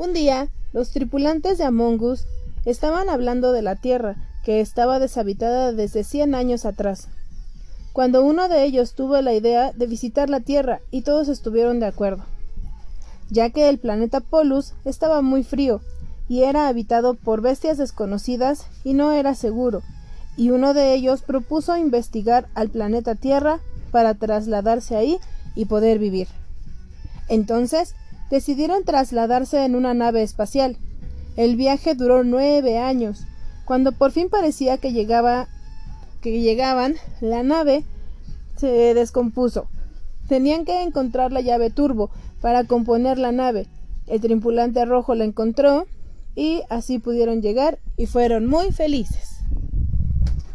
Un día, los tripulantes de Among Us estaban hablando de la Tierra, que estaba deshabitada desde cien años atrás. Cuando uno de ellos tuvo la idea de visitar la Tierra y todos estuvieron de acuerdo, ya que el planeta Polus estaba muy frío y era habitado por bestias desconocidas y no era seguro, y uno de ellos propuso investigar al planeta Tierra para trasladarse ahí y poder vivir. Entonces decidieron trasladarse en una nave espacial. El viaje duró nueve años. Cuando por fin parecía que llegaba que llegaban, la nave se descompuso. Tenían que encontrar la llave turbo para componer la nave. El tripulante rojo la encontró y así pudieron llegar y fueron muy felices.